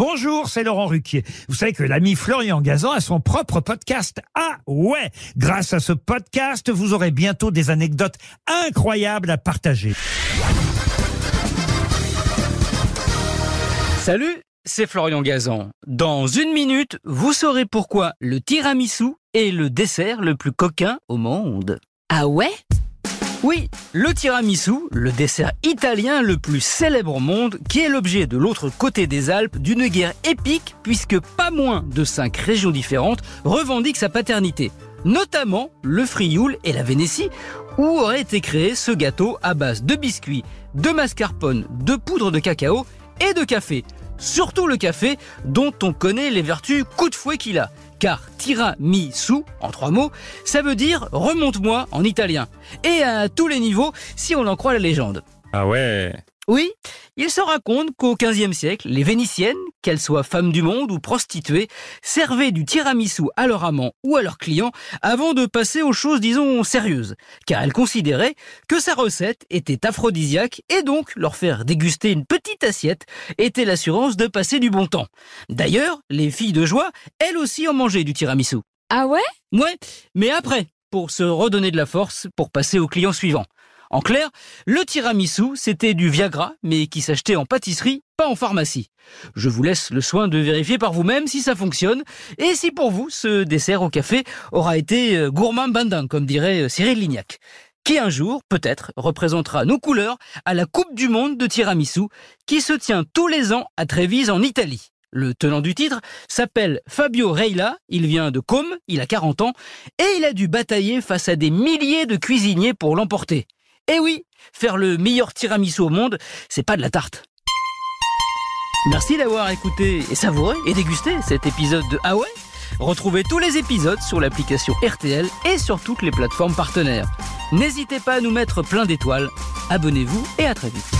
Bonjour, c'est Laurent Ruquier. Vous savez que l'ami Florian Gazan a son propre podcast. Ah ouais Grâce à ce podcast, vous aurez bientôt des anecdotes incroyables à partager. Salut, c'est Florian Gazan. Dans une minute, vous saurez pourquoi le tiramisu est le dessert le plus coquin au monde. Ah ouais? Oui, le tiramisu, le dessert italien le plus célèbre au monde, qui est l'objet de l'autre côté des Alpes d'une guerre épique puisque pas moins de cinq régions différentes revendiquent sa paternité. Notamment le Frioul et la Vénétie, où aurait été créé ce gâteau à base de biscuits, de mascarpone, de poudre de cacao et de café. Surtout le café, dont on connaît les vertus coup de fouet qu'il a. Car tiramisu, en trois mots, ça veut dire remonte-moi en italien. Et à tous les niveaux, si on en croit la légende. Ah ouais Oui, il se raconte qu'au XVe siècle, les Vénitiennes, qu'elles soient femmes du monde ou prostituées, servaient du tiramisu à leur amant ou à leurs clients avant de passer aux choses, disons, sérieuses, car elles considéraient que sa recette était aphrodisiaque et donc leur faire déguster une petite assiette était l'assurance de passer du bon temps. D'ailleurs, les filles de joie, elles aussi en mangeaient du tiramisu. Ah ouais? Ouais, mais après, pour se redonner de la force pour passer au client suivant. En clair, le tiramisu, c'était du Viagra, mais qui s'achetait en pâtisserie, pas en pharmacie. Je vous laisse le soin de vérifier par vous-même si ça fonctionne, et si pour vous, ce dessert au café aura été euh, gourmand bandin, comme dirait euh, Cyril Lignac qui un jour, peut-être, représentera nos couleurs à la Coupe du Monde de tiramisu, qui se tient tous les ans à Trévise en Italie. Le tenant du titre s'appelle Fabio Reila, il vient de Côme, il a 40 ans, et il a dû batailler face à des milliers de cuisiniers pour l'emporter. Et oui, faire le meilleur tiramisu au monde, c'est pas de la tarte. Merci d'avoir écouté et savouré et dégusté cet épisode de Ah Retrouvez tous les épisodes sur l'application RTL et sur toutes les plateformes partenaires. N'hésitez pas à nous mettre plein d'étoiles. Abonnez-vous et à très vite.